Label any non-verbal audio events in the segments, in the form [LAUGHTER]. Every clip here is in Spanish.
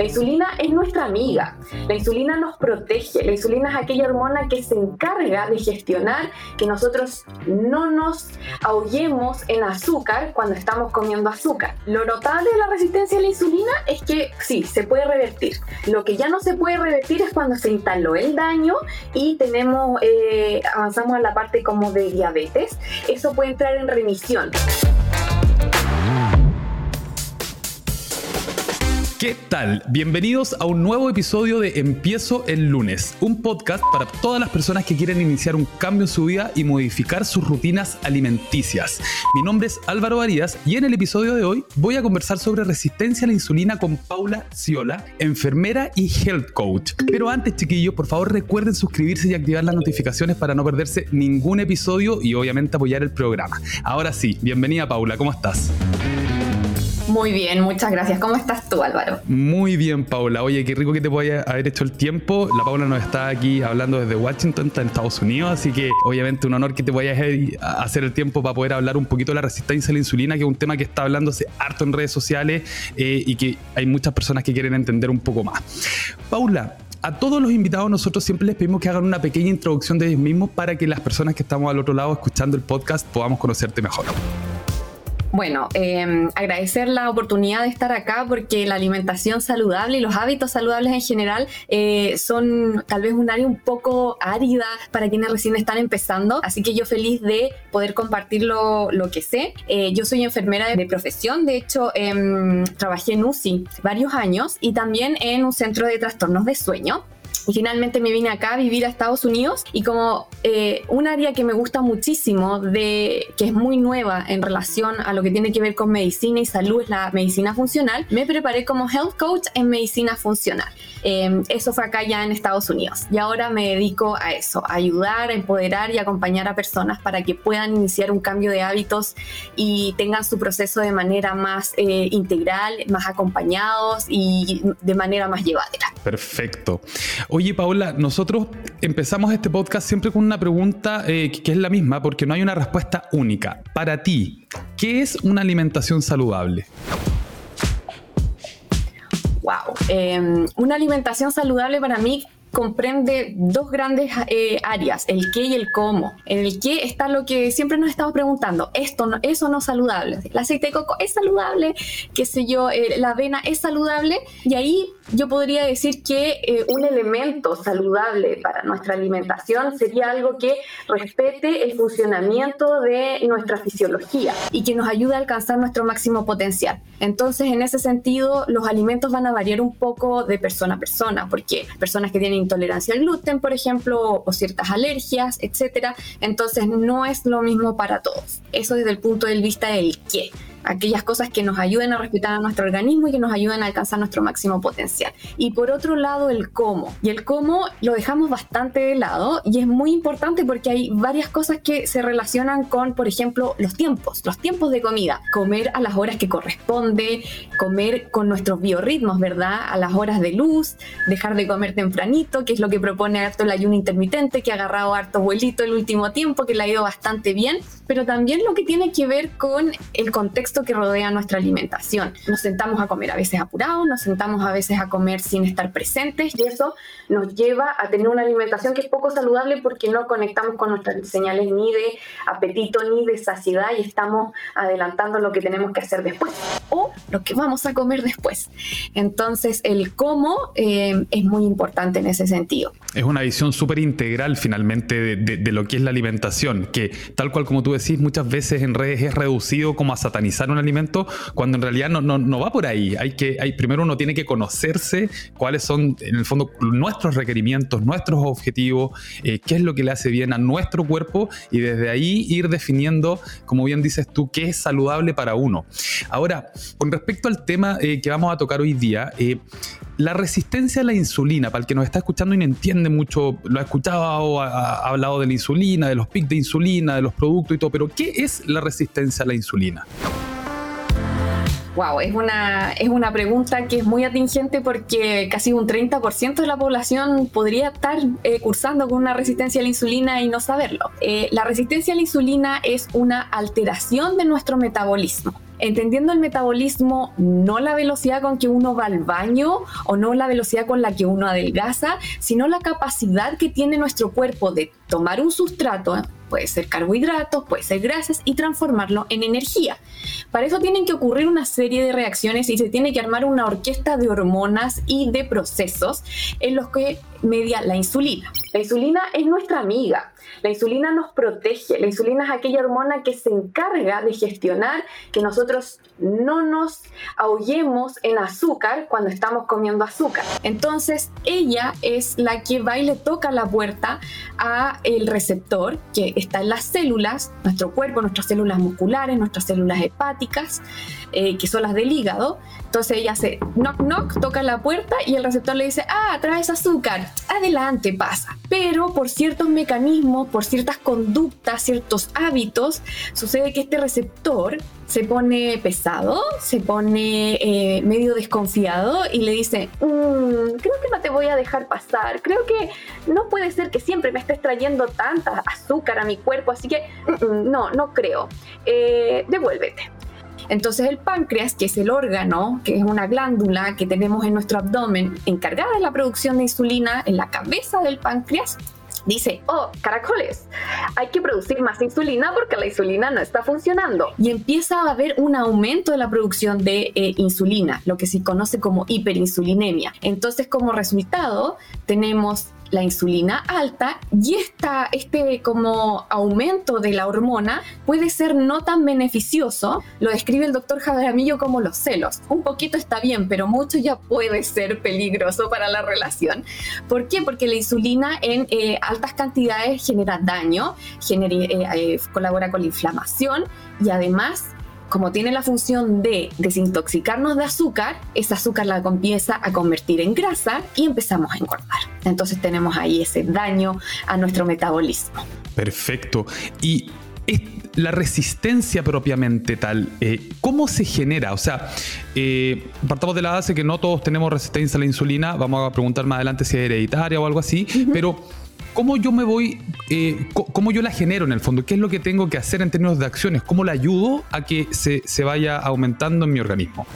La insulina es nuestra amiga, la insulina nos protege, la insulina es aquella hormona que se encarga de gestionar que nosotros no nos ahoguemos en azúcar cuando estamos comiendo azúcar. Lo notable de la resistencia a la insulina es que sí, se puede revertir. Lo que ya no se puede revertir es cuando se instaló el daño y tenemos, eh, avanzamos a la parte como de diabetes. Eso puede entrar en remisión. ¿Qué tal? Bienvenidos a un nuevo episodio de Empiezo el lunes, un podcast para todas las personas que quieren iniciar un cambio en su vida y modificar sus rutinas alimenticias. Mi nombre es Álvaro Arias y en el episodio de hoy voy a conversar sobre resistencia a la insulina con Paula Ciola, enfermera y health coach. Pero antes, chiquillos, por favor recuerden suscribirse y activar las notificaciones para no perderse ningún episodio y obviamente apoyar el programa. Ahora sí, bienvenida Paula, ¿cómo estás? Muy bien, muchas gracias. ¿Cómo estás tú, Álvaro? Muy bien, Paula. Oye, qué rico que te vaya haber hecho el tiempo. La Paula nos está aquí hablando desde Washington, está en Estados Unidos, así que obviamente un honor que te a hacer el tiempo para poder hablar un poquito de la resistencia a la insulina, que es un tema que está hablándose harto en redes sociales eh, y que hay muchas personas que quieren entender un poco más. Paula, a todos los invitados nosotros siempre les pedimos que hagan una pequeña introducción de ellos mismos para que las personas que estamos al otro lado escuchando el podcast podamos conocerte mejor. Bueno, em, agradecer la oportunidad de estar acá porque la alimentación saludable y los hábitos saludables en general eh, son tal vez un área un poco árida para quienes recién están empezando, así que yo feliz de poder compartir lo, que sé. Eh, yo soy enfermera de profesión, de hecho em, trabajé en UCI varios años y también en un centro de trastornos de sueño. Y finalmente me vine acá a vivir a Estados Unidos y como eh, un área que me gusta muchísimo, de, que es muy nueva en relación a lo que tiene que ver con medicina y salud, es la medicina funcional, me preparé como health coach en medicina funcional. Em, eso fue acá ya en Estados Unidos. Y ahora me dedico a eso, a ayudar, a empoderar y acompañar a personas para que puedan iniciar un cambio de hábitos y tengan su proceso de manera más eh, integral, más acompañados y de manera más llevadera. Perfecto. Oye, Paola, nosotros empezamos este podcast siempre con una pregunta eh, que es la misma porque no hay una respuesta única. Para ti, ¿qué es una alimentación saludable? Wow. Em, una alimentación saludable para mí comprende dos grandes eh, áreas, el qué y el cómo. En el qué está lo que siempre nos estamos preguntando, esto no, eso no es saludable, el aceite de coco es saludable, qué sé yo, eh, la avena es saludable, y ahí yo podría decir que eh, un elemento saludable para nuestra alimentación sería algo que respete el funcionamiento de nuestra fisiología y que nos ayude a alcanzar nuestro máximo potencial. Entonces, en ese sentido, los alimentos van a variar un poco de persona a persona, porque personas que tienen intolerancia al gluten, por ejemplo, o ciertas alergias, etcétera. Entonces no es lo mismo para todos. Eso desde el punto de vista del qué aquellas cosas que nos ayuden a respetar a nuestro organismo y que nos ayuden a alcanzar nuestro máximo potencial. Y por otro lado, el cómo. Y el cómo lo dejamos bastante de lado y es muy importante porque hay varias cosas que se relacionan con, por ejemplo, los tiempos, los tiempos de comida. Comer a las horas que corresponde, comer con nuestros biorritmos, ¿verdad? A las horas de luz, dejar de comer tempranito, que es lo que propone harto el ayuno intermitente, que ha agarrado harto vuelito el último tiempo, que le ha ido bastante bien, pero también lo que tiene que ver con el contexto que rodea nuestra alimentación. Nos sentamos a comer a veces apurados, nos sentamos a veces a comer sin estar presentes y eso nos lleva a tener una alimentación que es poco saludable porque no conectamos con nuestras señales ni de apetito ni de saciedad y estamos adelantando lo que tenemos que hacer después o lo que vamos a comer después. Entonces el cómo eh, es muy importante en ese sentido. Es una visión súper integral finalmente de lo que es la alimentación, que tal cual como tú decís muchas veces en redes es reducido como a satanizar un alimento cuando en realidad no, no, va por ahí. Hay que, hay, primero uno tiene que conocerse cuáles son, en el fondo, nuestros requerimientos, nuestros objetivos, eh, qué es lo que le hace bien a nuestro cuerpo y desde ahí ir definiendo, como bien dices tú, qué es saludable para uno. Ahora, con respecto al tema eh, que vamos a tocar hoy día, eh, la resistencia a la insulina, para el que nos está escuchando y no entiende mucho, lo ha escuchado, ha, hablado de la insulina, de los pics de insulina, de los productos y todo, pero ¿qué es la resistencia a la insulina? Wow, es una, es una pregunta que es muy atingente porque casi un 30% de la población podría estar eh, cursando con una resistencia a la insulina y no saberlo. Eh, la resistencia a la insulina es una alteración de nuestro metabolismo entendiendo el metabolismo, no la velocidad con que uno va al baño o no la velocidad con la que uno adelgaza, sino la capacidad que tiene nuestro cuerpo de tomar un sustrato, puede ser carbohidratos, puede ser grasas, y transformarlo en energía. Para eso tienen que ocurrir una serie de reacciones y se tiene que armar una orquesta de hormonas y de procesos en los que media la insulina. La insulina es nuestra amiga. La insulina nos protege. La insulina es aquella hormona que se encarga de gestionar que nosotros no nos ahoguemos en azúcar cuando estamos comiendo azúcar. Entonces, ella es la que va y le toca la puerta a el receptor que está en las células, nuestro cuerpo, nuestras células musculares, nuestras células hepáticas, eh, que son las del hígado. Entonces ella hace knock knock, toca la puerta y el receptor le dice, ah, traes azúcar, adelante, pasa. Pero por ciertos mecanismos, por ciertas conductas, ciertos hábitos, sucede que este receptor se pone pesado, se pone eh, medio desconfiado y le dice, mm, creo que no te voy a dejar pasar, creo que no puede ser que siempre me estés trayendo tanta azúcar a mi cuerpo, así que mm, mm, no, no creo, eh, devuélvete. Entonces el páncreas, que es el órgano, que es una glándula que tenemos en nuestro abdomen encargada de la producción de insulina en la cabeza del páncreas, dice, oh, caracoles, hay que producir más insulina porque la insulina no está funcionando. Y empieza a haber un aumento de la producción de eh, insulina, lo que se conoce como hiperinsulinemia. Entonces, como resultado, tenemos la insulina alta y esta, este como aumento de la hormona puede ser no tan beneficioso, lo describe el doctor Jaramillo como los celos. Un poquito está bien, pero mucho ya puede ser peligroso para la relación. ¿Por qué? Porque la insulina en eh, altas cantidades genera daño, genera, eh, eh, colabora con la inflamación y además como tiene la función de desintoxicarnos de azúcar, ese azúcar la empieza a convertir en grasa y empezamos a engordar. Entonces tenemos ahí ese daño a nuestro metabolismo. Perfecto. Y la resistencia propiamente tal, eh, ¿cómo se genera? O sea, eh, partamos de la base que no todos tenemos resistencia a la insulina, vamos a preguntar más adelante si es hereditaria o algo así, pero ¿cómo yo me voy, eh, cómo yo la genero en el fondo? ¿Qué es lo que tengo que hacer en términos de acciones? ¿Cómo la ayudo a que se, vaya aumentando en mi organismo?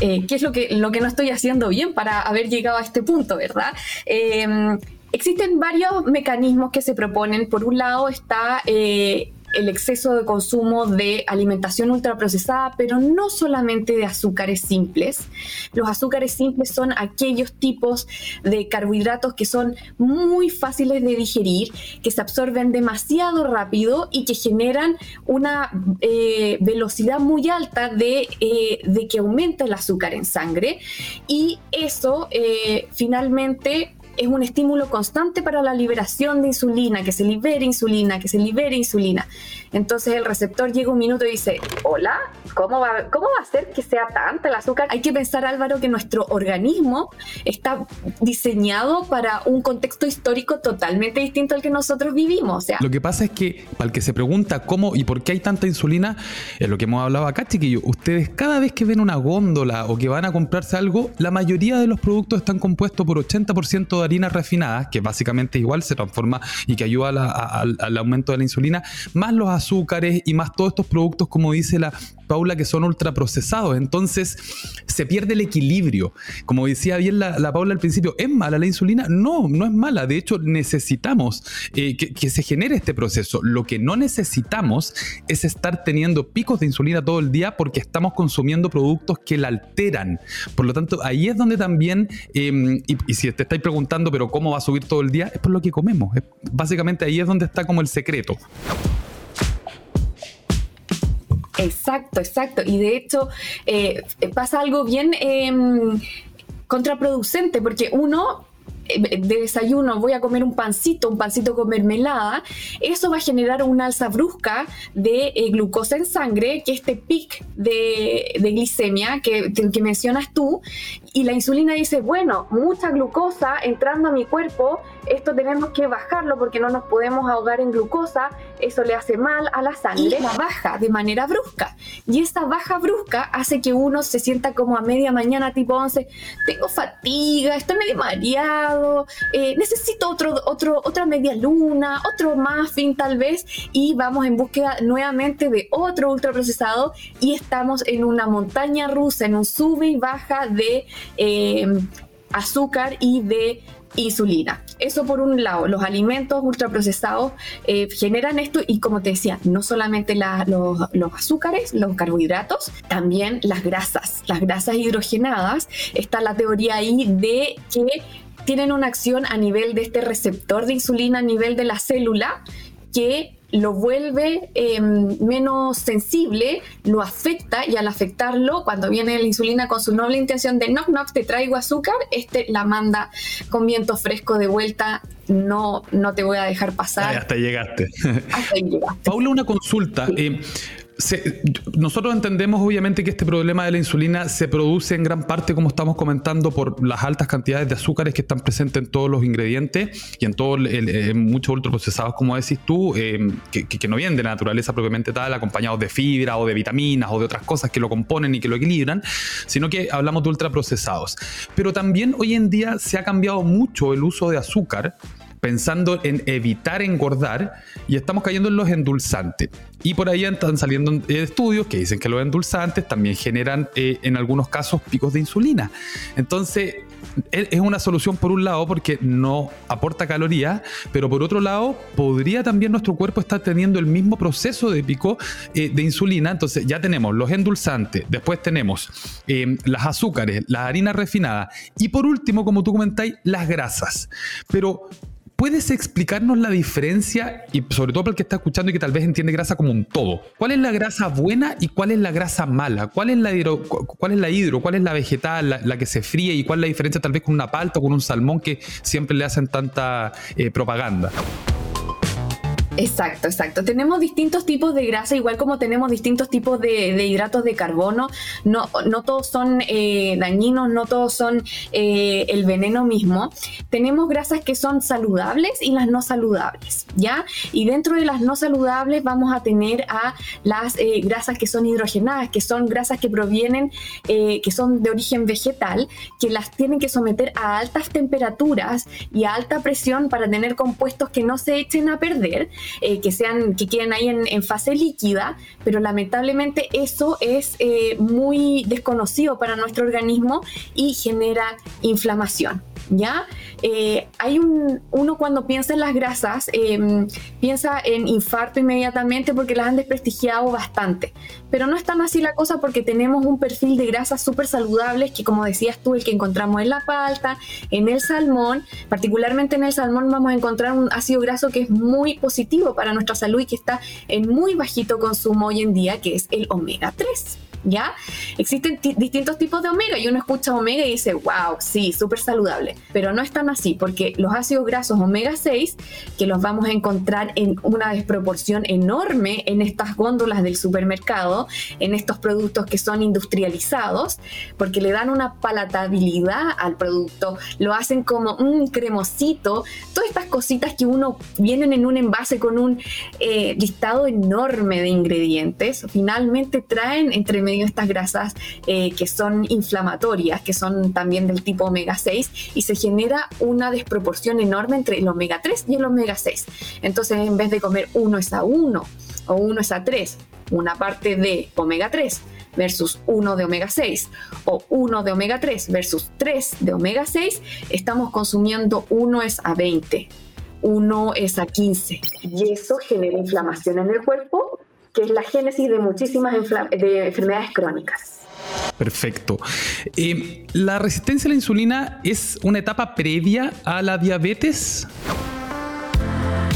Eh, ¿Qué es lo que, lo que no estoy haciendo bien para haber llegado a este punto, verdad? Em, existen varios mecanismos que se proponen. Por un lado está eh, el exceso de consumo de alimentación ultraprocesada, pero no solamente de azúcares simples. Los azúcares simples son aquellos tipos de carbohidratos que son muy fáciles de digerir, que se absorben demasiado rápido y que generan una eh, velocidad muy alta de, eh, de, que aumenta el azúcar en sangre. Y eso eh, finalmente es un estímulo constante para la liberación de insulina, que se libere insulina, que se libere insulina. Entonces el receptor llega un minuto y dice, hola, ¿cómo va, cómo va a ser que sea tanta el azúcar? Hay que pensar, Álvaro, que nuestro organismo está diseñado para un contexto histórico totalmente distinto al que nosotros vivimos. sea, lo que pasa es que para el que se pregunta cómo y por qué hay tanta insulina, es lo que hemos hablado acá, chiquillos. Ustedes cada vez que ven una góndola o que van a comprarse algo, la mayoría de los productos están compuestos por 80% de harinas refinadas, que básicamente igual se transforma y que ayuda al aumento de la insulina, más los azúcares y más todos estos productos, como dice la Paula, que son ultraprocesados. Entonces se pierde el equilibrio. Como decía bien la, Paula al principio, ¿es mala la insulina? No, no es mala. De hecho, necesitamos eh, que, se genere este proceso. Lo que no necesitamos es estar teniendo picos de insulina todo el día porque estamos consumiendo productos que la alteran. Por lo tanto, ahí es donde también, em, y, si te estáis preguntando, pero ¿cómo va a subir todo el día? Es por lo que comemos. básicamente ahí es donde está como el secreto. Exacto, exacto. Y de hecho eh, pasa algo bien em, contraproducente porque uno eh, de desayuno voy a comer un pancito, un pancito con mermelada, eso va a generar una alza brusca de eh, glucosa en sangre, que este pic de, glicemia que, que, mencionas tú, Y la insulina dice, bueno, mucha glucosa entrando a mi cuerpo, esto tenemos que bajarlo porque no nos podemos ahogar en glucosa, eso le hace mal a la sangre, la baja de manera brusca. Y esta baja brusca hace que uno se sienta como a media mañana, tipo 11, tengo fatiga, estoy medio mareado, eh, necesito otro, otro, otra media luna, otro muffin tal vez, y vamos en búsqueda nuevamente de otro ultraprocesado y estamos en una montaña rusa, en un sube y baja de eh, azúcar y de insulina. Eso por un lado, los alimentos ultraprocesados eh, generan esto y como te decía, no solamente los, los, azúcares, los carbohidratos, también las grasas, las grasas hidrogenadas. Está la teoría ahí de que tienen una acción a nivel de este receptor de insulina, a nivel de la célula, que lo vuelve em, menos sensible, lo afecta y al afectarlo, cuando viene la insulina con su noble intención de knock knock, te traigo azúcar, este la manda con viento fresco de vuelta, no, no te voy a dejar pasar. hasta llegaste. Hasta llegaste. Paula, una consulta. Eh, nosotros entendemos obviamente que este problema de la insulina se produce en gran parte, como estamos comentando, por las altas cantidades de azúcares que están presentes en todos los ingredientes y en todos muchos ultraprocesados, como decís tú, eh, que, no vienen de la naturaleza propiamente tal, acompañados de fibra o de vitaminas o de otras cosas que lo componen y que lo equilibran, sino que hablamos de ultraprocesados. Pero también hoy en día se ha cambiado mucho el uso de azúcar pensando en evitar engordar y estamos cayendo en los endulzantes. Y por ahí están saliendo estudios que dicen que los endulzantes también generan eh, en algunos casos picos de insulina. Entonces, es una solución por un lado porque no aporta calorías, pero por otro lado podría también nuestro cuerpo estar teniendo el mismo proceso de pico eh, de insulina. Entonces ya tenemos los endulzantes, después tenemos eh, las azúcares, las harinas refinadas y por último, como tú comentáis, las grasas. Pero ¿Puedes explicarnos la diferencia, y sobre todo para el que está escuchando y que tal vez entiende grasa como un todo? ¿Cuál es la grasa buena y cuál es la grasa mala? ¿Cuál es la hidro, cuál es la, hidro, cuál es la vegetal, la, que se fríe y cuál es la diferencia tal vez con una palta o con un salmón que siempre le hacen tanta eh, propaganda? Exacto, exacto. Tenemos distintos tipos de grasa, igual como tenemos distintos tipos de, hidratos de carbono. No, no todos son eh, dañinos, no todos son eh, el veneno mismo. Tenemos grasas que son saludables y las no saludables, ¿ya? Y dentro de las no saludables vamos a tener a las eh, grasas que son hidrogenadas, que son grasas que provienen, que son de origen vegetal, que las tienen que someter a altas temperaturas y a alta presión para tener compuestos que no se echen a perder eh, que sean, que queden ahí en, fase líquida, pero lamentablemente eso es eh, muy desconocido para nuestro organismo y genera inflamación. ¿ya? Eh, hay un, uno cuando piensa en las grasas, em, piensa en infarto inmediatamente porque las han desprestigiado bastante, pero no es tan así la cosa porque tenemos un perfil de grasas súper saludables que como decías tú, el que encontramos en la palta, en el salmón, particularmente en el salmón vamos a encontrar un ácido graso que es muy positivo para nuestra salud y que está en muy bajito consumo hoy en día, que es el omega 3. ¿Ya? Existen distintos tipos de omega y uno escucha omega y dice, wow, sí, súper saludable, pero no es tan así porque los ácidos grasos omega 6, que los vamos a encontrar en una desproporción enorme en estas góndolas del supermercado, en estos productos que son industrializados, porque le dan una palatabilidad al producto, lo hacen como un cremosito, todas estas cositas que uno vienen en un envase con un eh, listado enorme de ingredientes, finalmente traen entre medio estas grasas eh, que son inflamatorias, que son también del tipo omega 6, y se genera una desproporción enorme entre el omega 3 y el omega 6. Entonces, en vez de comer uno es a 1 o uno es a 3, una parte de omega 3 versus 1 de omega 6 o 1 de omega 3 versus 3 de omega 6, estamos consumiendo 1 es a 20, 1 es a 15. Y eso genera inflamación en el cuerpo que es la génesis de muchísimas de enfermedades crónicas. Perfecto. Eh, ¿La resistencia a la insulina es una etapa previa a la diabetes?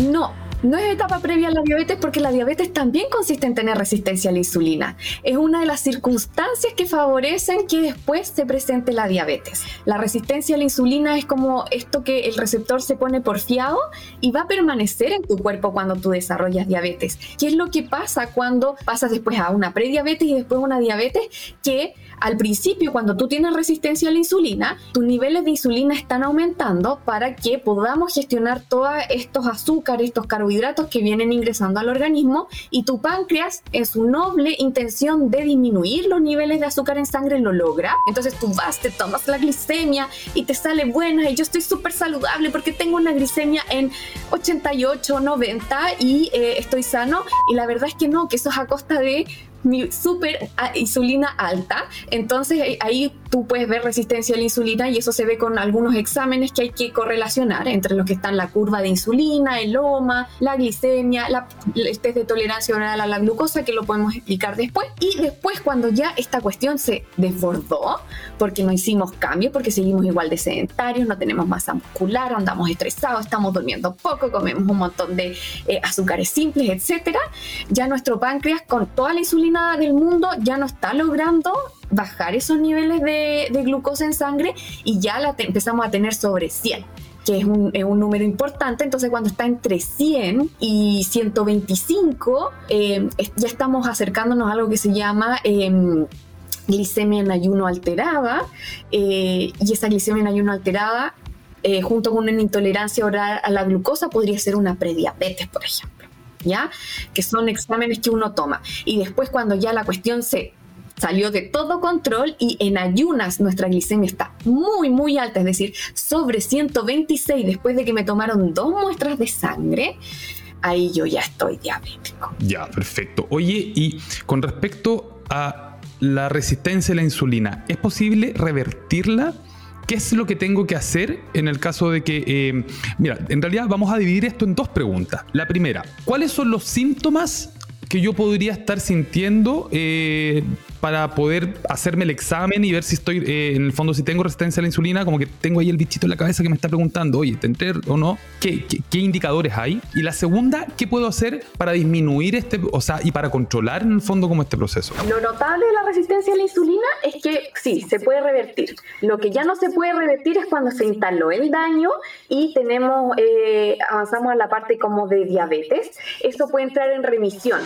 No, No es etapa previa a la diabetes porque la diabetes también consiste en tener resistencia a la insulina. Es una de las circunstancias que favorecen que después se presente la diabetes. La resistencia a la insulina es como esto que el receptor se pone porfiado y va a permanecer en tu cuerpo cuando tú desarrollas diabetes. ¿Qué es lo que pasa cuando pasas después a una prediabetes y después a una diabetes? Que al principio, cuando tú tienes resistencia a la insulina, tus niveles de insulina están aumentando para que podamos gestionar todos estos azúcares, estos carbohidratos que vienen ingresando al organismo y tu páncreas en su noble intención de disminuir los niveles de azúcar en sangre lo logra. Entonces tú vas, te tomas la glicemia y te sale buena y yo estoy súper saludable porque tengo una glicemia en 88, 90 y eh, estoy sano y la verdad es que no, que eso es a costa de mi super insulina alta. Entonces eh, ahí tú puedes ver resistencia a la insulina y eso se ve con algunos exámenes que hay que correlacionar entre los que están la curva de insulina, el OMA, la glicemia, la, el test de tolerancia oral a la glucosa, que lo podemos explicar después. Y después cuando ya esta cuestión se desbordó, porque no hicimos cambios, porque seguimos igual de sedentarios, no tenemos masa muscular, andamos estresados, estamos durmiendo poco, comemos un montón de eh, azúcares simples, etcétera, ya nuestro páncreas con toda la insulina del mundo ya no está logrando bajar esos niveles de, glucosa en sangre y ya la empezamos a tener sobre 100 que es un, número importante, entonces cuando está entre 100 y 125, eh, ya estamos acercándonos a algo que se llama em, glicemia en ayuno alterada, eh, y esa glicemia en ayuno alterada, eh, junto con una intolerancia oral a la glucosa, podría ser una prediabetes, por ejemplo. ¿Ya? Que son exámenes que uno toma. Y después cuando ya la cuestión se salió de todo control y en ayunas nuestra glicemia está muy, muy alta, es decir, sobre 126 después de que me tomaron dos muestras de sangre, ahí yo ya estoy diabético. Ya, perfecto. Oye, y con respecto a la resistencia a la insulina, ¿es posible revertirla? ¿Qué es lo que tengo que hacer en el caso de que... Eh, mira, en realidad vamos a dividir esto en dos preguntas. La primera, ¿cuáles son los síntomas que yo podría estar sintiendo eh, para poder hacerme el examen y ver si estoy, eh, en el fondo, si tengo resistencia a la insulina, como que tengo ahí el bichito en la cabeza que me está preguntando, oye, ¿tendré o no? ¿Qué, ¿Qué, indicadores hay? Y la segunda, ¿qué puedo hacer para disminuir este, o sea, y para controlar en el fondo como este proceso? Lo notable de la resistencia a la insulina es que sí, se puede revertir. Lo que ya no se puede revertir es cuando se instaló el daño y tenemos, eh, avanzamos a la parte como de diabetes. Eso puede entrar en remisión,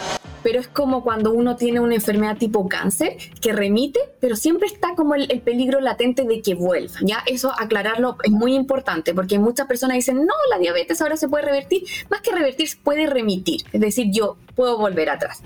pero es como cuando uno tiene una enfermedad tipo cáncer que remite, pero siempre está como el, peligro latente de que vuelva. Ya eso aclararlo es muy importante porque muchas personas dicen, no, la diabetes ahora se puede revertir. Más que revertir, puede remitir. Es decir, yo puedo volver atrás.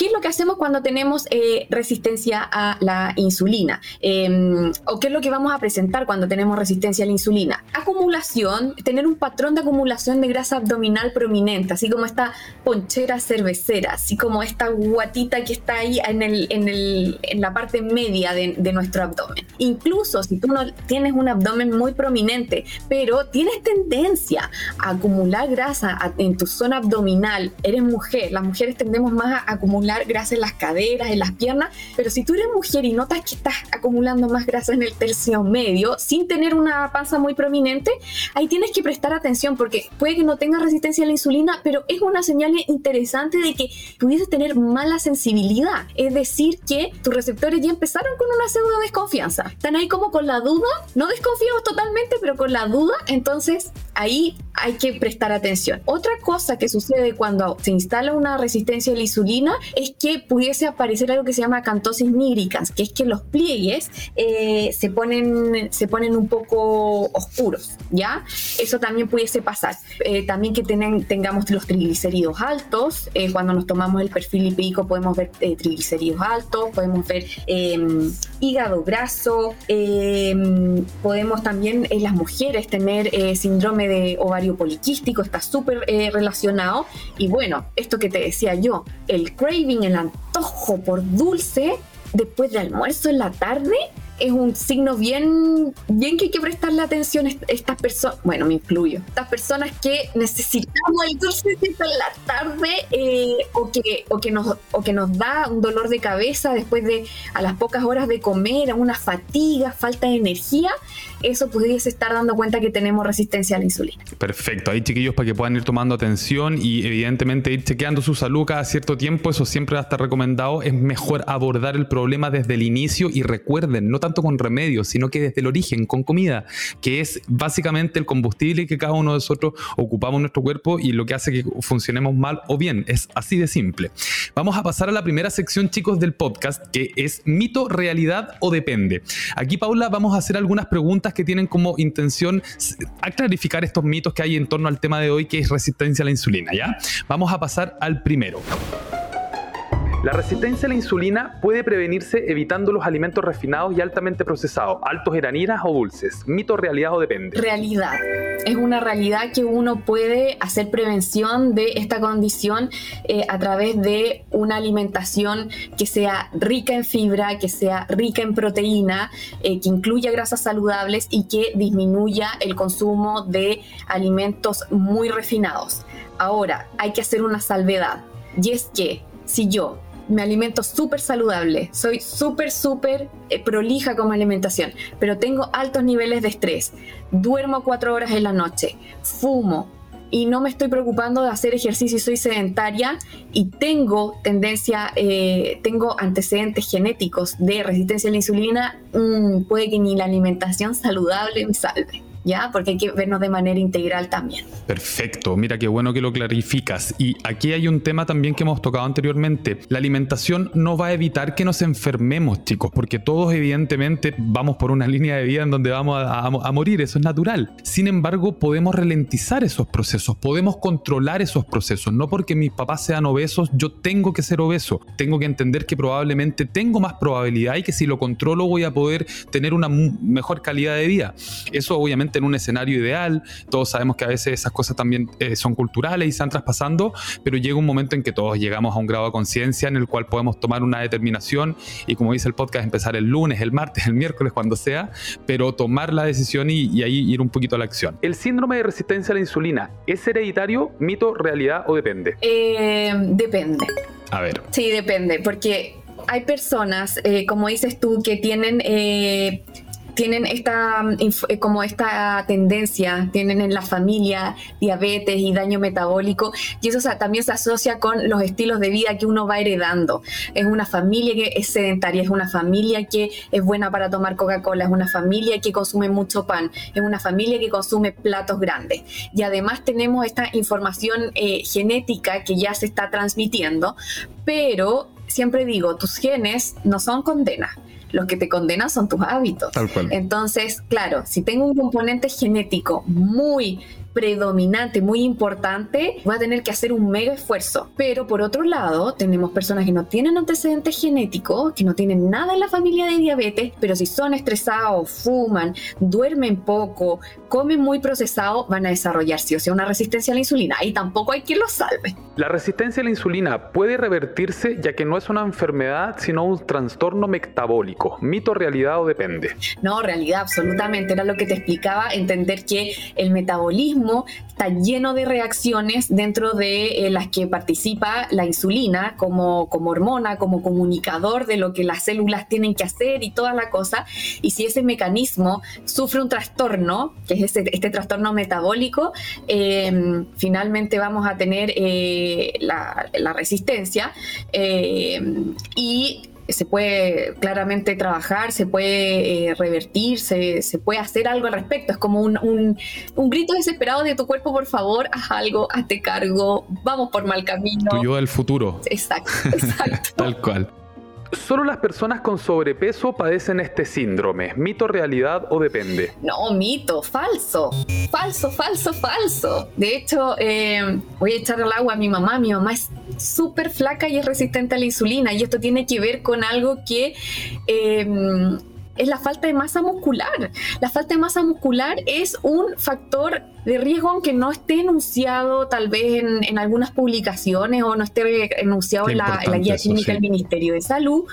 ¿Qué es lo que hacemos cuando tenemos eh, resistencia a la insulina? Em, ¿O qué es lo que vamos a presentar cuando tenemos resistencia a la insulina? Acumulación, tener un patrón de acumulación de grasa abdominal prominente, así como esta ponchera cervecera, así como esta guatita que está ahí en, el, en, el, en la parte media de, nuestro abdomen. Incluso si tú no tienes un abdomen muy prominente, pero tienes tendencia a acumular grasa en tu zona abdominal, eres mujer, las mujeres tendemos más a acumular grasa en las caderas, en las piernas, pero si tú eres mujer y notas que estás acumulando más grasa en el tercio medio sin tener una panza muy prominente, ahí tienes que prestar atención porque puede que no tengas resistencia a la insulina, pero es una señal interesante de que pudieses tener mala sensibilidad, es decir, que tus receptores ya empezaron con una pseudo desconfianza, están ahí como con la duda, no desconfiamos totalmente, pero con la duda, entonces ahí hay que prestar atención. Otra cosa que sucede cuando se instala una resistencia a la insulina es que pudiese aparecer algo que se llama cantosis nígricas, que es que los pliegues eh, se, ponen, se ponen un poco oscuros, ¿ya? Eso también pudiese pasar. Eh, también que tengamos los triglicéridos altos, eh, cuando nos tomamos el perfil lipídico podemos ver triglicéridos altos, podemos ver em, hígado graso, em, podemos también en las mujeres tener síndrome de ovario poliquístico, está súper relacionado. Y bueno, esto que te decía yo, el craving, el antojo por dulce después del almuerzo en la tarde, es un signo bien, bien que hay que prestarle atención a estas personas, bueno, me incluyo, estas personas que necesitamos el dulcecito en la tarde eh, o, que, o, que nos, o que nos da un dolor de cabeza después de a las pocas horas de comer, una fatiga, falta de energía, eso pudiese estar dando cuenta que tenemos resistencia a la insulina. Perfecto, ahí chiquillos para que puedan ir tomando atención y evidentemente ir chequeando su salud cada cierto tiempo, eso siempre va a estar recomendado, es mejor abordar el problema desde el inicio y recuerden, no tanto con remedios, sino que desde el origen, con comida, que es básicamente el combustible que cada uno de nosotros ocupamos en nuestro cuerpo y lo que hace que funcionemos mal o bien, es así de simple. Vamos a pasar a la primera sección chicos del podcast, que es mito, realidad o depende. Aquí Paula vamos a hacer algunas preguntas que tienen como intención a clarificar estos mitos que hay en torno al tema de hoy, que es resistencia a la insulina, ¿ya? Vamos a pasar al primero. La resistencia a la insulina puede prevenirse evitando los alimentos refinados y altamente procesados, altos en harinas o dulces. ¿Mito, realidad o depende? Realidad. Es una realidad que uno puede hacer prevención de esta condición eh, a través de una alimentación que sea rica en fibra, que sea rica en proteína, eh, que incluya grasas saludables y que disminuya el consumo de alimentos muy refinados. Ahora, hay que hacer una salvedad. Y es que si yo me alimento súper saludable, soy súper, súper eh, prolija como alimentación, pero tengo altos niveles de estrés, duermo cuatro horas en la noche, fumo y no me estoy preocupando de hacer ejercicio y soy sedentaria y tengo tendencia, eh, tengo antecedentes genéticos de resistencia a la insulina, mm, puede que ni la alimentación saludable me salve. ¿Ya? Porque hay que vernos de manera integral también. Perfecto, mira qué bueno que lo clarificas. Y aquí hay un tema también que hemos tocado anteriormente. La alimentación no va a evitar que nos enfermemos, chicos, porque todos evidentemente vamos por una [LAUGHS] línea de vida en donde vamos a, morir, eso es natural. Sin embargo, podemos ralentizar esos procesos, podemos controlar esos procesos. No porque mis papás sean obesos, yo tengo que ser obeso. Tengo que entender que probablemente tengo más probabilidad y que si lo controlo voy a poder tener una mejor calidad de vida. Eso obviamente en un escenario ideal, todos sabemos que a veces esas cosas también eh, son culturales y se van traspasando, pero llega un momento en que todos llegamos a un grado de conciencia en el cual podemos tomar una determinación y como dice el podcast, empezar el lunes, el martes, el miércoles, cuando sea, pero tomar la decisión y, ahí ir un poquito a la acción. ¿El síndrome de resistencia a la insulina es hereditario, mito, realidad o depende? Eh, depende. A ver. Sí, depende, porque hay personas, eh, como dices tú, que tienen tienen esta, eh, como esta tendencia, tienen en la familia diabetes y daño metabólico, y eso también se asocia con los estilos de vida que uno va heredando. Es una familia que es sedentaria, es una familia que es buena para tomar Coca-Cola, es una familia que consume mucho pan, es una familia que consume platos grandes. Y además tenemos esta información eh, genética que ya se está transmitiendo, pero siempre digo, tus genes no son condenas los que te condenan son tus hábitos. Entonces, claro, si tengo un componente genético muy predominante, muy importante, va a tener que hacer un mega esfuerzo. Pero por otro lado, tenemos personas que no tienen antecedentes genéticos, que no tienen nada en la familia de diabetes, pero si son estresados, fuman, duermen poco, comen muy procesado, van a desarrollar sí o sea una resistencia a la insulina. Y tampoco hay quien los salve. La resistencia a la insulina puede revertirse ya que no es una enfermedad, sino un trastorno metabólico. ¿Mito, realidad o depende? No, realidad, absolutamente. Era lo que te explicaba, entender que el metabolismo está lleno de reacciones dentro de eh, las que participa la insulina como, como hormona, como comunicador de lo que las células tienen que hacer y toda la cosa. Y si ese mecanismo sufre un trastorno, que es este, este trastorno metabólico, em, finalmente vamos a tener eh, la, la, resistencia em, y se puede claramente trabajar, se puede eh, revertir, se, puede hacer algo al respecto. Es como un, un, grito desesperado de tu cuerpo, por favor, haz algo, hazte cargo, vamos por mal camino. Tu yo del futuro. Exacto, exacto. [LAUGHS] Tal cual. ¿Solo las personas con sobrepeso padecen este síndrome? ¿Mito, realidad o depende? No, mito, falso. Falso, falso, falso. De hecho, eh, voy a echar al agua a mi mamá. Mi mamá es súper flaca y es resistente a la insulina. Y esto tiene que ver con algo que... Eh, es la falta de masa muscular. La falta de masa muscular es un factor de riesgo aunque no esté enunciado tal vez en, algunas publicaciones o no esté enunciado en la, guía clínica del Ministerio de Salud,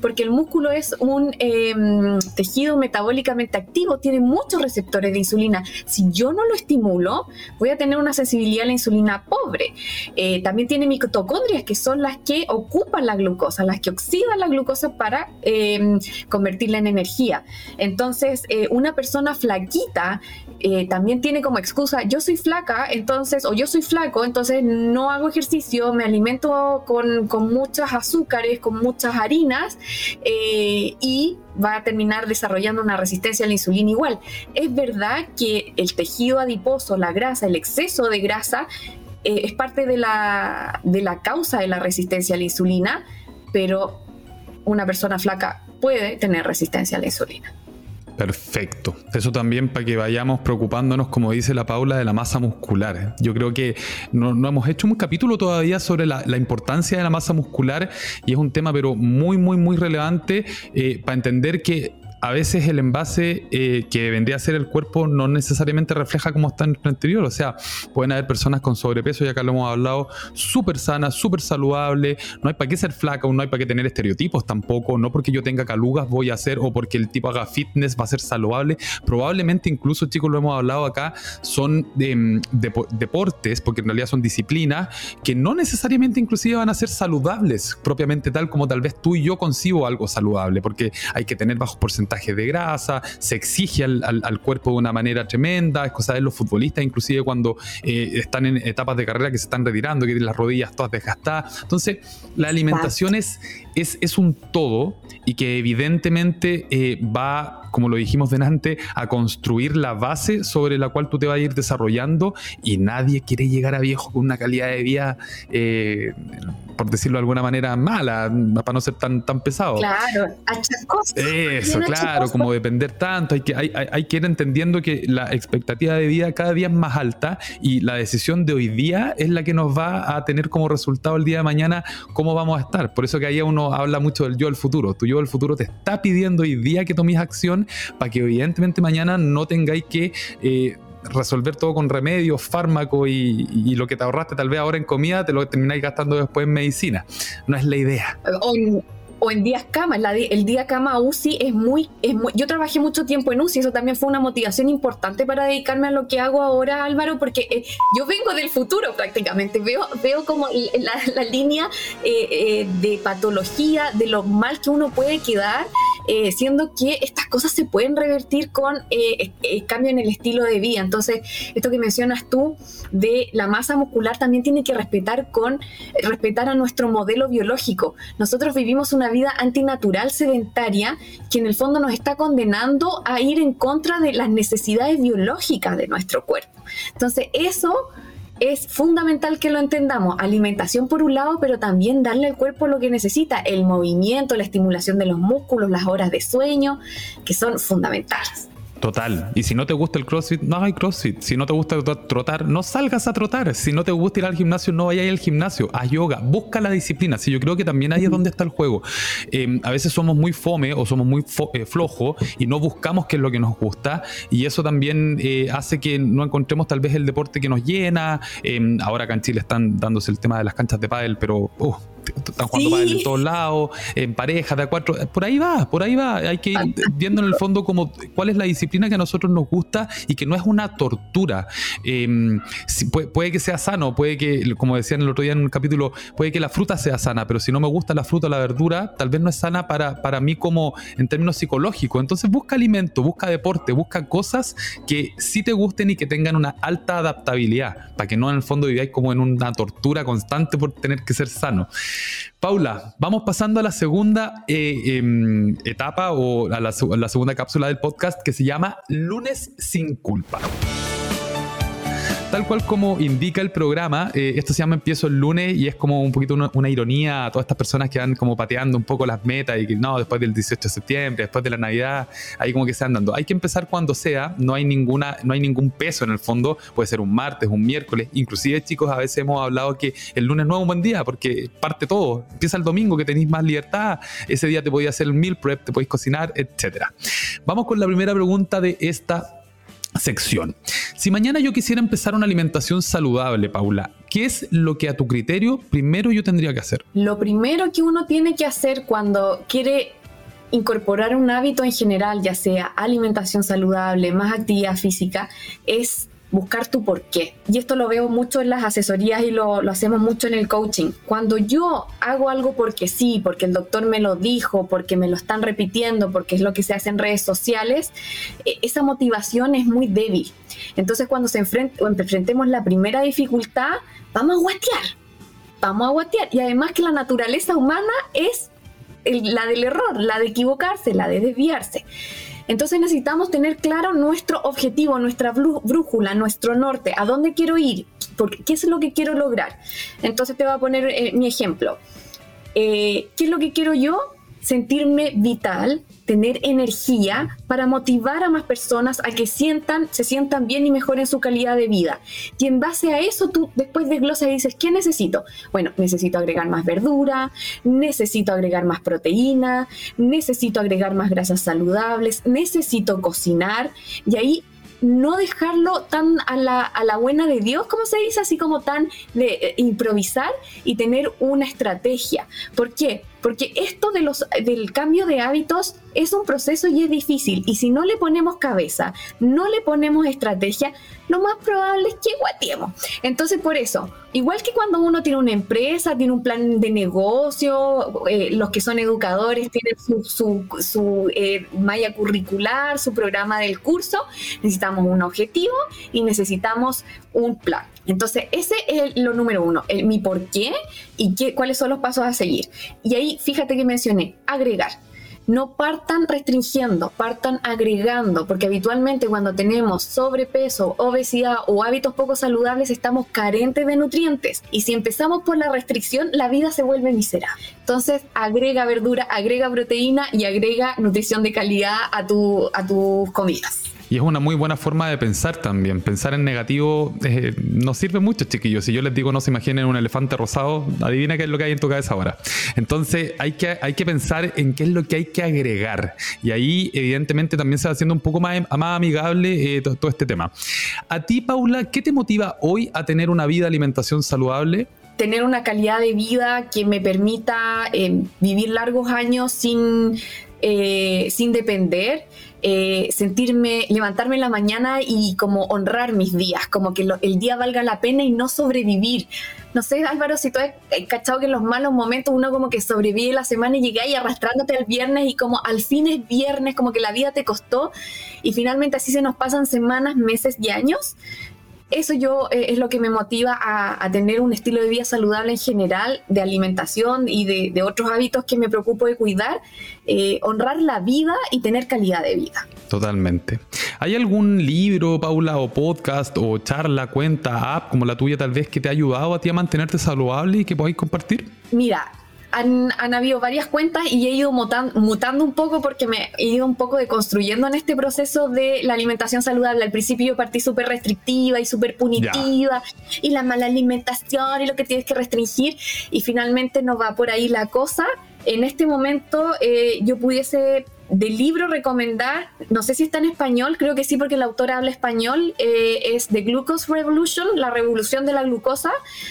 porque el músculo es un em, tejido metabólicamente activo, tiene muchos receptores de insulina. Si yo no lo estimulo, voy a tener una sensibilidad a la insulina pobre. Eh, también tiene mitocondrias, que son las que ocupan la glucosa, las que oxidan la glucosa para em, convertirla en energía. Entonces, eh, una persona flaquita eh, también tiene como excusa, yo soy flaca, entonces, o yo soy flaco, entonces no hago ejercicio, me alimento con, con muchas azúcares, con muchas harinas eh, y va a terminar desarrollando una resistencia a la insulina igual. Es verdad que el tejido adiposo, la grasa, el exceso de grasa, eh, es parte de la, de la causa de la resistencia a la insulina, pero una persona flaca puede tener resistencia a la insulina. Perfecto. Eso también para que vayamos preocupándonos, como dice la Paula, de la masa muscular. Yo creo que no, hemos hecho un capítulo todavía sobre la, importancia de la masa muscular y es un tema pero muy, muy, muy relevante eh, para entender que a veces el envase eh, que vendría a ser el cuerpo no necesariamente refleja cómo está en el interior. O sea, pueden haber personas con sobrepeso, ya que lo hemos hablado, súper sanas, súper saludables. No hay para qué ser flaca o no hay para qué tener estereotipos tampoco. No porque yo tenga calugas voy a hacer o porque el tipo haga fitness va a ser saludable. Probablemente incluso, chicos, lo hemos hablado acá, son mm, deportes, porque en realidad son disciplinas, que no necesariamente inclusive van a ser saludables propiamente tal como tal vez tú y yo concibo algo saludable, porque hay que tener bajos porcentajes de grasa, se exige al, cuerpo de una manera tremenda, es cosa de los futbolistas, inclusive cuando eh, están en etapas de carrera que se están retirando, que tienen las rodillas todas desgastadas. Entonces, la alimentación es, es, un todo y que evidentemente eh, va, como lo dijimos delante, a construir la base sobre la cual tú te vas a ir desarrollando y nadie quiere llegar a viejo con una calidad de vida eh, por decirlo de alguna manera, mala, para no ser tan, tan pesado. Claro, Eso, claro, como depender tanto. Hay que, hay, hay, que ir entendiendo que la expectativa de vida cada día es más alta y la decisión de hoy día es la que nos va a tener como resultado el día de mañana cómo vamos a estar. Por eso que ahí uno habla mucho del yo del futuro. Tu yo del futuro te está pidiendo hoy día que tomes acción para que evidentemente mañana no tengáis que... Eh, resolver todo con remedios, fármacos y, lo que te ahorraste tal vez ahora en comida, te lo termináis gastando después en medicina. No es la idea o en días cama. el día cama UCI es muy, es Yo trabajé mucho tiempo en UCI, eso también fue una motivación importante para dedicarme a lo que hago ahora, Álvaro, porque eh, yo vengo del futuro prácticamente. Veo, veo como la, línea eh, eh, de patología, de lo mal que uno puede quedar, siendo que estas cosas se pueden revertir con cambio en el estilo de vida. Entonces, esto que mencionas tú de la masa muscular también tiene que respetar con respetar a nuestro modelo biológico. Nosotros vivimos una vida antinatural sedentaria que en el fondo nos está condenando a ir en contra de las necesidades biológicas de nuestro cuerpo. Entonces, eso es fundamental que lo entendamos. Alimentación por un lado, pero también darle al cuerpo lo que necesita, el movimiento, la estimulación de los músculos, las horas de sueño, que son fundamentales. Total. Y si no te gusta el CrossFit, no hagas CrossFit. Si no te gusta trotar, no salgas a trotar. Si no te gusta ir al gimnasio, no vayas al gimnasio. Haz yoga. Busca la disciplina. Sí, yo creo que también ahí es donde está el juego. Em, a veces somos muy fome o somos muy eh, flojos y no buscamos qué es lo que nos gusta. Y eso también eh, hace que no encontremos tal vez el deporte que nos llena. Em, ahora acá en Chile están dándose el tema de las canchas de pádel, pero uh, están jugando sí. en todos lados, en pareja, de a cuatro. Por ahí va, por ahí va. Hay que ir viendo en el fondo como cuál es la disciplina que a nosotros nos gusta y que no es una tortura. Em, puede, que sea sano, puede que, como decían el otro día en un capítulo, puede que la fruta sea sana, pero si no me gusta la fruta o la verdura, tal vez no es sana para, para mí como en términos psicológicos. Entonces busca alimento, busca deporte, busca cosas que sí te gusten y que tengan una alta adaptabilidad, para que no en el fondo viváis como en una tortura constante por tener que ser sano. Paula, vamos pasando a la segunda eh, em, etapa o a la, segunda cápsula del podcast que se llama Lunes sin culpa. Tal cual como indica el programa, eh, esto se llama Empiezo el lunes y es como un poquito una, ironía a todas estas personas que van como pateando un poco las metas y que no, después del 18 de septiembre, después de la Navidad, ahí como que se dando. Hay que empezar cuando sea, no hay, ninguna, no hay ningún peso en el fondo, puede ser un martes, un miércoles, inclusive chicos, a veces hemos hablado que el lunes no es un buen día porque parte todo, empieza el domingo que tenéis más libertad, ese día te podéis hacer el meal prep, te podéis cocinar, etc. Vamos con la primera pregunta de esta sección. Si mañana yo quisiera empezar una alimentación saludable, Paula, ¿qué es lo que a tu criterio primero yo tendría que hacer? Lo primero que uno tiene que hacer cuando quiere incorporar un hábito en general, ya sea alimentación saludable, más actividad física, es buscar tu por qué. Y esto lo veo mucho en las asesorías y lo, hacemos mucho en el coaching. Cuando yo hago algo porque sí, porque el doctor me lo dijo, porque me lo están repitiendo, porque es lo que se hace en redes sociales, e, esa motivación es muy débil. Entonces cuando se enfrentemos la primera dificultad, vamos a guatear. Vamos a guatear. Y además que la naturaleza humana es la del error, la de equivocarse, la de desviarse. Entonces necesitamos tener claro nuestro objetivo, nuestra brújula, nuestro norte, a dónde quiero ir, porque, qué es lo que quiero lograr. Entonces te voy a poner eh, mi ejemplo. Eh, ¿Qué es lo que quiero yo? sentirme vital, tener energía para motivar a más personas a que sientan, se sientan bien y mejoren su calidad de vida. Y en base a eso tú después desglosas y dices, ¿qué necesito? Bueno, necesito agregar más verdura, necesito agregar más proteína, necesito agregar más grasas saludables, necesito cocinar y ahí no dejarlo tan a la, a la, buena de Dios, como se dice, así como tan de eh, improvisar y tener una estrategia. ¿Por qué? Porque esto de los, del cambio de hábitos es un proceso y es difícil. Y si no le ponemos cabeza, no le ponemos estrategia, lo más probable es que guatiemos. Entonces, por eso, igual que cuando uno tiene una empresa, tiene un plan de negocio, eh, los que son educadores tienen su, su, eh, malla curricular, su programa del curso, necesitamos un objetivo y necesitamos un plan. Entonces, ese es lo número uno, el, mi por qué y qué, cuáles son los pasos a seguir. Y ahí, fíjate que mencioné, agregar. No partan restringiendo, partan agregando, porque habitualmente cuando tenemos sobrepeso, obesidad o hábitos poco saludables estamos carentes de nutrientes. Y si empezamos por la restricción, la vida se vuelve miserable. Entonces, agrega verdura, agrega proteína y agrega nutrición de calidad a, tu, a tus comidas. Y es una muy buena forma de pensar también. Pensar en negativo eh, nos sirve mucho, chiquillos. Si yo les digo no se imaginen un elefante rosado, adivina qué es lo que hay en tu cabeza ahora. Entonces hay que, hay que pensar en qué es lo que hay que agregar. Y ahí evidentemente también se va haciendo un poco más, amigable eh, todo, este tema. A ti, Paula, ¿qué te motiva hoy a tener una vida alimentación saludable? tener una calidad de vida que me permita eh, vivir largos años sin, sin depender eh, sentirme, levantarme en la mañana y como honrar mis días, como que el día valga la pena y no sobrevivir. No sé, Álvaro, si tú has cachado que en los malos momentos uno como que sobrevive la semana y llega ahí arrastrándote al viernes y como al fin es viernes, como que la vida te costó y finalmente así se nos pasan semanas, meses y años eso yo eh, es lo que me motiva a, tener un estilo de vida saludable en general, de alimentación y de, otros hábitos que me preocupo de cuidar, eh, honrar la vida y tener calidad de vida. Totalmente. ¿Hay algún libro, Paula, o podcast, o charla, cuenta, app como la tuya tal vez que te ha ayudado a ti a mantenerte saludable y que podáis compartir? Mira, han, habido varias cuentas y he ido mutando, un poco porque me he ido un poco deconstruyendo en este proceso de la alimentación saludable. Al principio yo partí súper restrictiva y súper punitiva y la mala alimentación y lo que tienes que restringir y finalmente no va por ahí la cosa. En este momento eh, yo pudiese del libro recomendar, no sé si está en español, creo que sí porque el autor habla español, eh, es The Glucose Revolution, la revolución de la glucosa,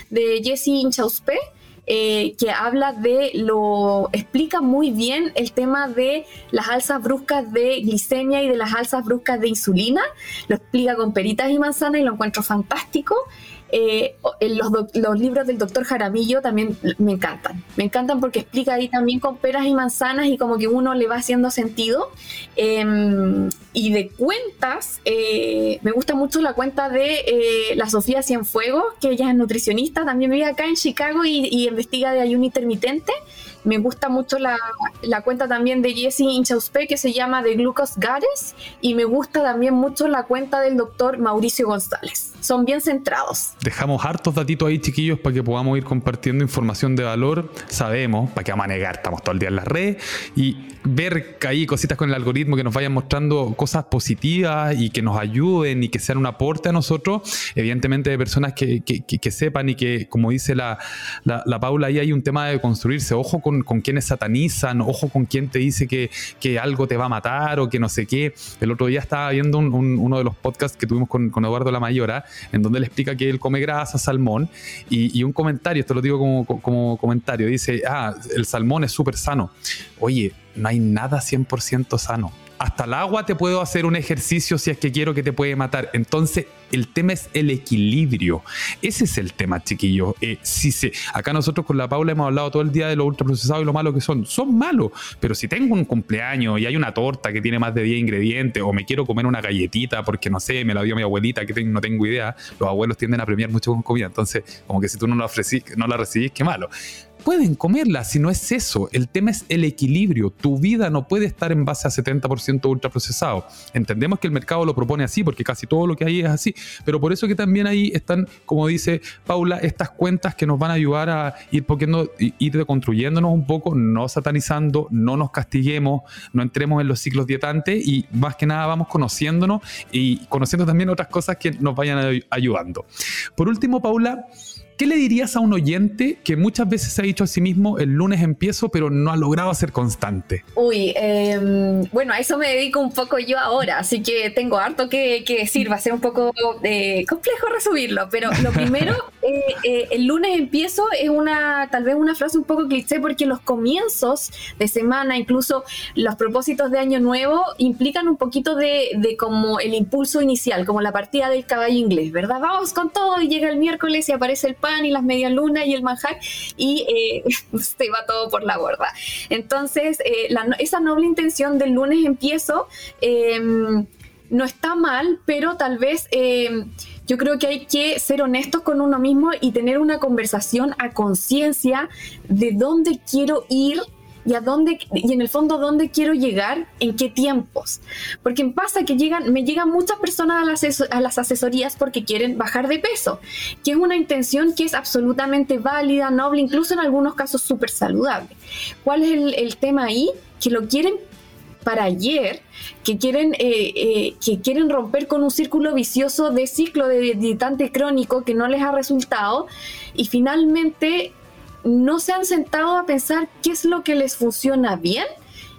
de Jesse Inchauspe. Eh, que habla de lo, explica muy bien el tema de las alzas bruscas de glicemia y de las alzas bruscas de insulina, lo explica con peritas y manzanas y lo encuentro fantástico. Eh, los, libros del doctor Jaramillo también me encantan. Me encantan porque explica ahí también con peras y manzanas y como que uno le va haciendo sentido. Em, y de cuentas, eh, me gusta mucho la cuenta de eh, la Sofía Cienfuegos, que ella es nutricionista, también vive acá en Chicago y, investiga de ayuno intermitente. Me gusta mucho la, la cuenta también de Jesse Inchauspe que se llama The Glucose Gares y me gusta también mucho la cuenta del doctor Mauricio González. Son bien centrados. Dejamos hartos datitos ahí, chiquillos, para que podamos ir compartiendo información de valor. Sabemos, para que vamos a negar, estamos todo el día en las redes y ver que hay cositas con el algoritmo que nos vayan mostrando cosas positivas y que nos ayuden y que sean un aporte a nosotros, evidentemente de personas que, que, sepan y que, como dice la, la, Paula, ahí hay un tema de construirse. Ojo con, con quienes satanizan, ojo con quien te dice que, que, algo te va a matar o que no sé qué. El otro día estaba viendo uno de los podcasts que tuvimos con, con, Eduardo La Mayora, en donde él explica que él come grasa, salmón, y, y un comentario, esto lo digo como, como comentario, dice, ah, el salmón es súper sano. Oye, no hay nada 100% sano hasta el agua te puedo hacer un ejercicio si es que quiero que te puede matar. Entonces, el tema es el equilibrio. Ese es el tema, chiquillos. Eh, se, acá nosotros con la Paula hemos hablado todo el día de lo ultraprocesados y lo malo que son. Son malos, pero si tengo un cumpleaños y hay una torta que tiene más de 10 ingredientes o me quiero comer una galletita porque no sé, me la dio mi abuelita que no tengo idea, los abuelos tienden a premiar mucho con comida. Entonces, como que si tú no la, ofrecís, no la recibís, qué malo pueden comerla, si no es eso. El tema es el equilibrio. Tu vida no puede estar en base a 70% ultraprocesado. Entendemos que el mercado lo propone así, porque casi todo lo que hay es así, pero por eso que también ahí están, como dice Paula, estas cuentas que nos van a ayudar a ir, poniendo, ir deconstruyéndonos un poco, no satanizando, no nos castiguemos, no entremos en los ciclos dietantes y más que nada vamos conociéndonos y conociendo también otras cosas que nos vayan ayudando. Por último, Paula, ¿Qué le dirías a un oyente que muchas veces se ha dicho a sí mismo el lunes empiezo, pero no ha logrado ser constante? Uy, em, bueno, a eso me dedico un poco yo ahora, así que tengo harto que, decir, va a ser un poco eh, complejo resumirlo, pero lo [LAUGHS] primero, eh, eh, el lunes empiezo es una, tal vez una frase un poco cliché, porque los comienzos de semana, incluso los propósitos de año nuevo, implican un poquito de, de como el impulso inicial, como la partida del caballo inglés, ¿verdad? Vamos con todo y llega el miércoles y aparece el pan y las medias lunas y el manjar y eh, [LAUGHS] se va todo por la borda. Entonces, eh, esa noble intención del lunes empiezo em, no está mal, pero tal vez em, yo creo que hay que ser honestos con uno mismo y tener una conversación a conciencia de dónde quiero ir y a dónde y en el fondo dónde quiero llegar, en qué tiempos. Porque pasa que llegan, me llegan muchas personas a las, a las asesorías porque quieren bajar de peso, que es una intención que es absolutamente válida, noble, incluso en algunos casos súper saludable. ¿Cuál es el, tema ahí? Que lo quieren para ayer, que quieren, eh, eh, que quieren romper con un círculo vicioso de ciclo de dietante crónico que no les ha resultado y finalmente no se han sentado a pensar qué es lo que les funciona bien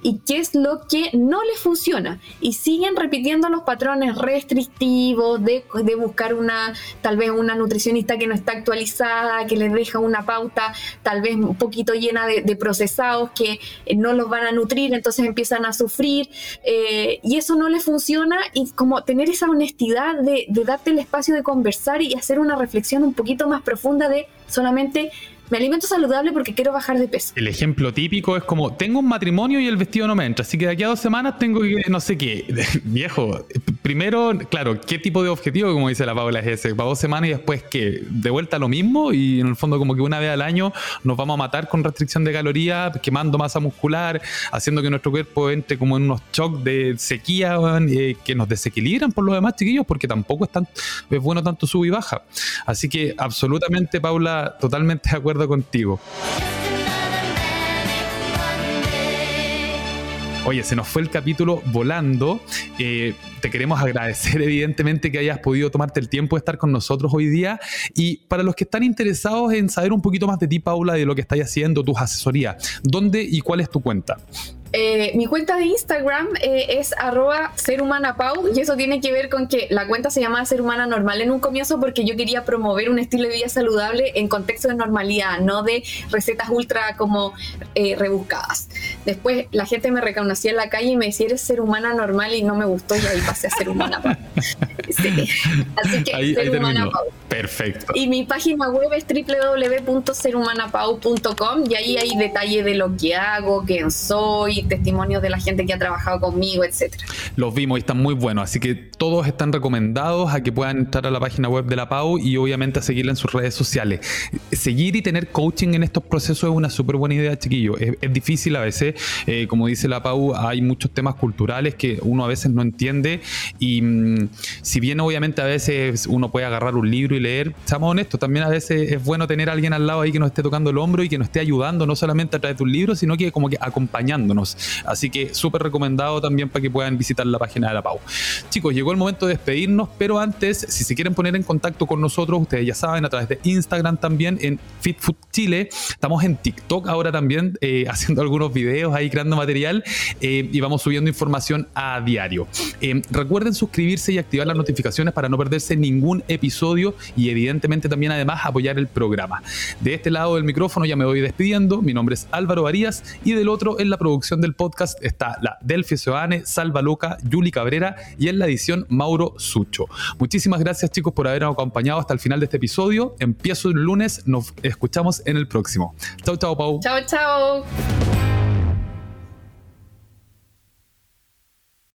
y qué es lo que no les funciona. Y siguen repitiendo los patrones restrictivos de, buscar una, tal vez una nutricionista que no está actualizada, que les deja una pauta tal vez un poquito llena de, procesados que eh, no los van a nutrir, entonces empiezan a sufrir. Eh, y eso no les funciona y como tener esa honestidad de, de darte el espacio de conversar y hacer una reflexión un poquito más profunda de solamente me alimento saludable porque quiero bajar de peso. El ejemplo típico es como, tengo un matrimonio y el vestido no me entra, así que de aquí a dos semanas tengo que, no sé qué. [LAUGHS] Viejo, primero, claro, ¿qué tipo de objetivo, como dice la Paula, es ese? Para dos semanas y después que de vuelta lo mismo y en el fondo como que una vez al año nos vamos a matar con restricción de calorías, quemando masa muscular, haciendo que nuestro cuerpo entre como en unos shocks de sequía eh, que nos desequilibran por lo demás, chiquillos, porque tampoco es, tan, es bueno tanto sub y baja. Así que absolutamente, Paula, totalmente de acuerdo contigo. Oye, se nos fue el capítulo volando. Eh, te queremos agradecer, [LAUGHS] evidentemente, que hayas podido tomarte el tiempo de estar con nosotros hoy día. Y para los que están interesados en saber un poquito más de ti, Paula, de lo que estás haciendo, tus asesorías, ¿dónde y cuál es tu cuenta? Eh, mi cuenta de Instagram eh, es arroba serhumanapau y eso tiene que ver con que la cuenta se llama Ser Humana Normal en un comienzo porque yo quería promover un estilo de vida saludable en contexto de normalidad, no de recetas ultra como eh, rebuscadas. Después la gente me reconocía en la calle y me decía eres ser humana normal y no me gustó y ahí pasé a ser humana [LAUGHS] Así que ser humana Perfecto. Y mi página web es www.serhumanapau.com y ahí hay detalles de lo que hago, quién soy, testimonios de la gente que ha trabajado conmigo, etcétera. Los vimos y están muy buenos, así que todos están recomendados a que puedan entrar a la página web de la Pau y obviamente a seguirla en sus redes sociales. Seguir y tener coaching en estos procesos es una súper buena idea, chiquillo. Es, difícil a veces, eh, como dice la Pau, hay muchos temas culturales que uno a veces no entiende y mm, si bien obviamente a veces uno puede agarrar un libro y leer, seamos honestos, también a veces es bueno tener alguien al lado ahí que nos esté tocando el hombro y que nos esté ayudando, no solamente a través de un libro, sino que como que acompañándonos. Así que súper recomendado también para que puedan visitar la página de la Pau. Chicos, llegó el momento de despedirnos, pero antes, si se quieren poner en contacto con nosotros, ustedes ya saben, a través de Instagram también, en FitFood Chile, estamos en TikTok ahora también, eh, [LAUGHS] haciendo algunos videos ahí, creando material, eh, y vamos subiendo información a diario. Eh, recuerden suscribirse y activar las notificaciones para no perderse ningún episodio y evidentemente también además apoyar el programa. De este lado del micrófono ya me voy despidiendo. Mi nombre es Álvaro Varías y del otro en la producción del podcast está la Delphi Soane, Salva Loca, Yuli Cabrera y en la edición Mauro Sucho. Muchísimas gracias chicos por habernos acompañado hasta el final de este episodio. Empiezo el lunes, nos escuchamos en el próximo. Chao, chao, Pau. Chao, chao.